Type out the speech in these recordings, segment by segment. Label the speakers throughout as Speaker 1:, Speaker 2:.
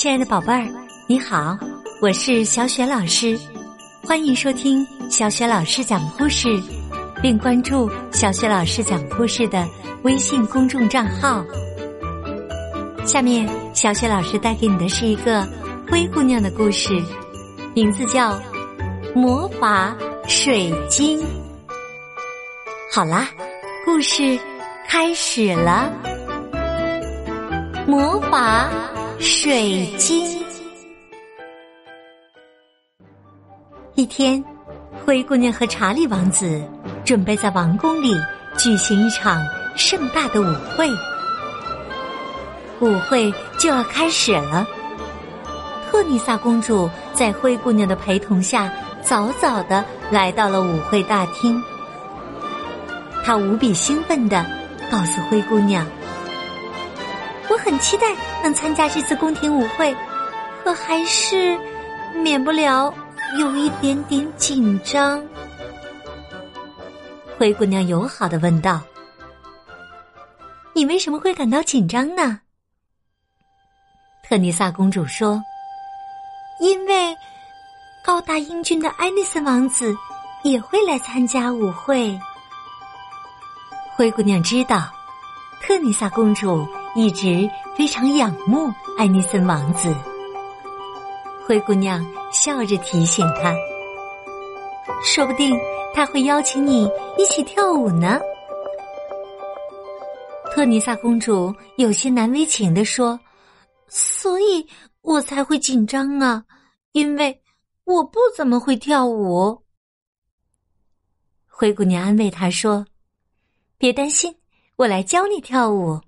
Speaker 1: 亲爱的宝贝儿，你好，我是小雪老师，欢迎收听小雪老师讲故事，并关注小雪老师讲故事的微信公众账号。下面，小雪老师带给你的是一个灰姑娘的故事，名字叫《魔法水晶》。好啦，故事开始了，魔法。水晶。一天，灰姑娘和查理王子准备在王宫里举行一场盛大的舞会。舞会就要开始了。特妮萨公主在灰姑娘的陪同下，早早的来到了舞会大厅。她无比兴奋的告诉灰姑娘。我很期待能参加这次宫廷舞会，可还是免不了有一点点紧张。灰姑娘友好的问道：“你为什么会感到紧张呢？”特尼萨公主说：“因为高大英俊的爱丽丝王子也会来参加舞会。”灰姑娘知道，特尼萨公主。一直非常仰慕艾尼森王子。灰姑娘笑着提醒他：“说不定他会邀请你一起跳舞呢。”特尼萨公主有些难为情地说：“所以我才会紧张啊，因为我不怎么会跳舞。”灰姑娘安慰他说：“别担心，我来教你跳舞。”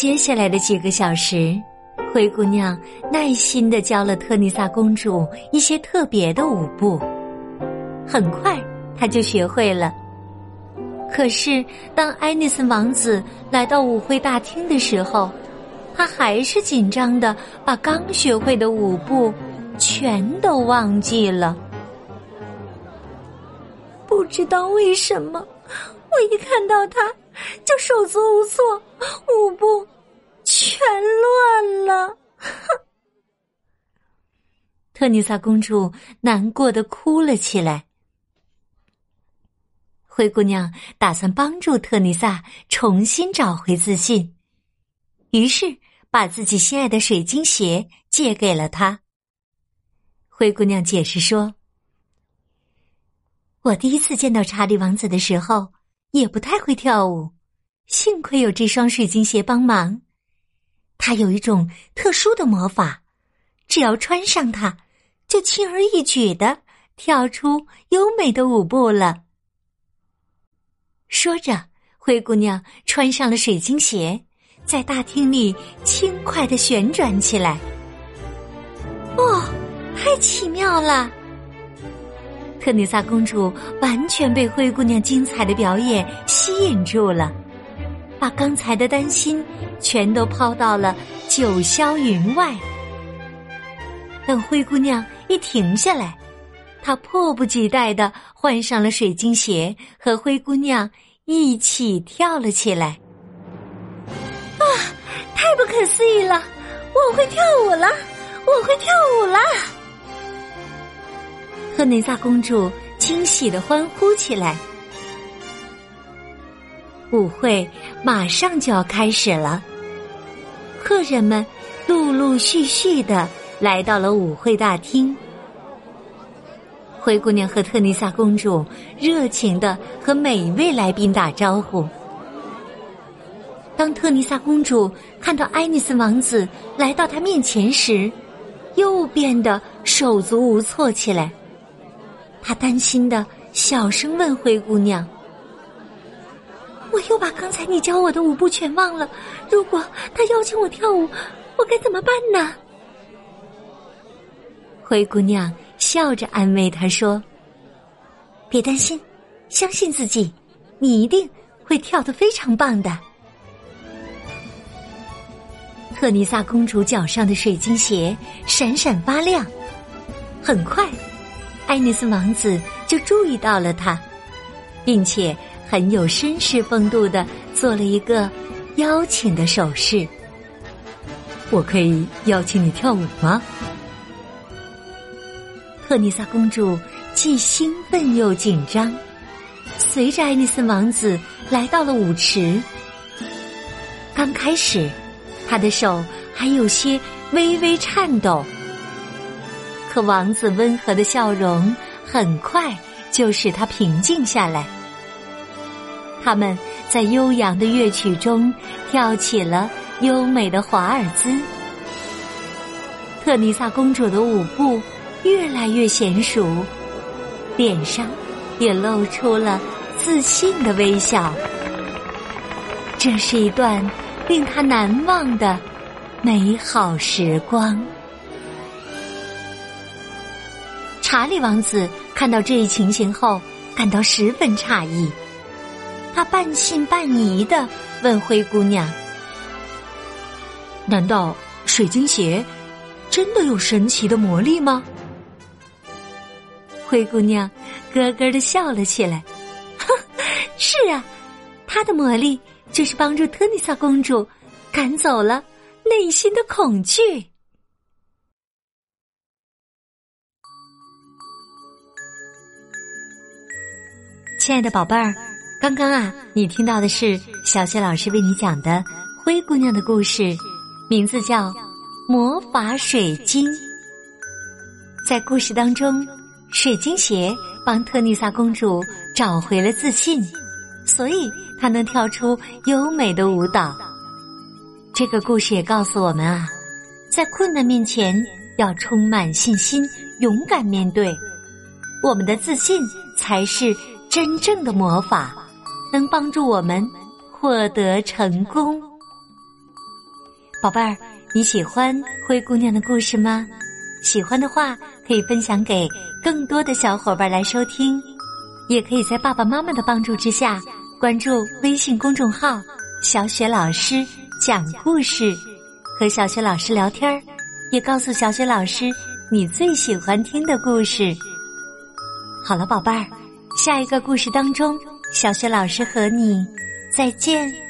Speaker 1: 接下来的几个小时，灰姑娘耐心的教了特妮萨公主一些特别的舞步。很快，她就学会了。可是，当艾尼森王子来到舞会大厅的时候，他还是紧张的把刚学会的舞步全都忘记了。不知道为什么，我一看到他。就手足无措，舞步全乱了。特尼萨公主难过的哭了起来。灰姑娘打算帮助特尼萨重新找回自信，于是把自己心爱的水晶鞋借给了她。灰姑娘解释说：“我第一次见到查理王子的时候。”也不太会跳舞，幸亏有这双水晶鞋帮忙。它有一种特殊的魔法，只要穿上它，就轻而易举的跳出优美的舞步了。说着，灰姑娘穿上了水晶鞋，在大厅里轻快的旋转起来。哦，太奇妙了！特妮萨公主完全被灰姑娘精彩的表演吸引住了，把刚才的担心全都抛到了九霄云外。等灰姑娘一停下来，她迫不及待的换上了水晶鞋，和灰姑娘一起跳了起来。啊，太不可思议了！我会跳舞了，特内萨公主惊喜的欢呼起来。舞会马上就要开始了，客人们陆陆续续的来到了舞会大厅。灰姑娘和特尼萨公主热情的和每一位来宾打招呼。当特尼萨公主看到爱尼斯王子来到她面前时，又变得手足无措起来。他担心的小声问灰姑娘：“我又把刚才你教我的舞步全忘了。如果他邀请我跳舞，我该怎么办呢？”灰姑娘笑着安慰他说：“别担心，相信自己，你一定会跳得非常棒的。”特尼萨公主脚上的水晶鞋闪闪发亮，很快。爱丽丝王子就注意到了他，并且很有绅士风度的做了一个邀请的手势。我可以邀请你跳舞吗？特妮莎公主既兴奋又紧张，随着爱丽丝王子来到了舞池。刚开始，他的手还有些微微颤抖，可王子温和的笑容很快就使他平静下来。他们在悠扬的乐曲中跳起了优美的华尔兹。特尼萨公主的舞步越来越娴熟，脸上也露出了自信的微笑。这是一段令她难忘的美好时光。查理王子看到这一情形后，感到十分诧异。他半信半疑的问灰姑娘：“难道水晶鞋真的有神奇的魔力吗？”灰姑娘咯咯的笑了起来：“哼，是啊，它的魔力就是帮助特尼萨公主赶走了内心的恐惧。”亲爱的宝贝儿。刚刚啊，你听到的是小雪老师为你讲的灰姑娘的故事，名字叫《魔法水晶》。在故事当中，水晶鞋帮特丽萨公主找回了自信，所以她能跳出优美的舞蹈。这个故事也告诉我们啊，在困难面前要充满信心，勇敢面对。我们的自信才是真正的魔法。能帮助我们获得成功，宝贝儿，你喜欢灰姑娘的故事吗？喜欢的话，可以分享给更多的小伙伴来收听，也可以在爸爸妈妈的帮助之下关注微信公众号“小雪老师讲故事”，和小雪老师聊天儿，也告诉小雪老师你最喜欢听的故事。好了，宝贝儿，下一个故事当中。小雪老师和你再见。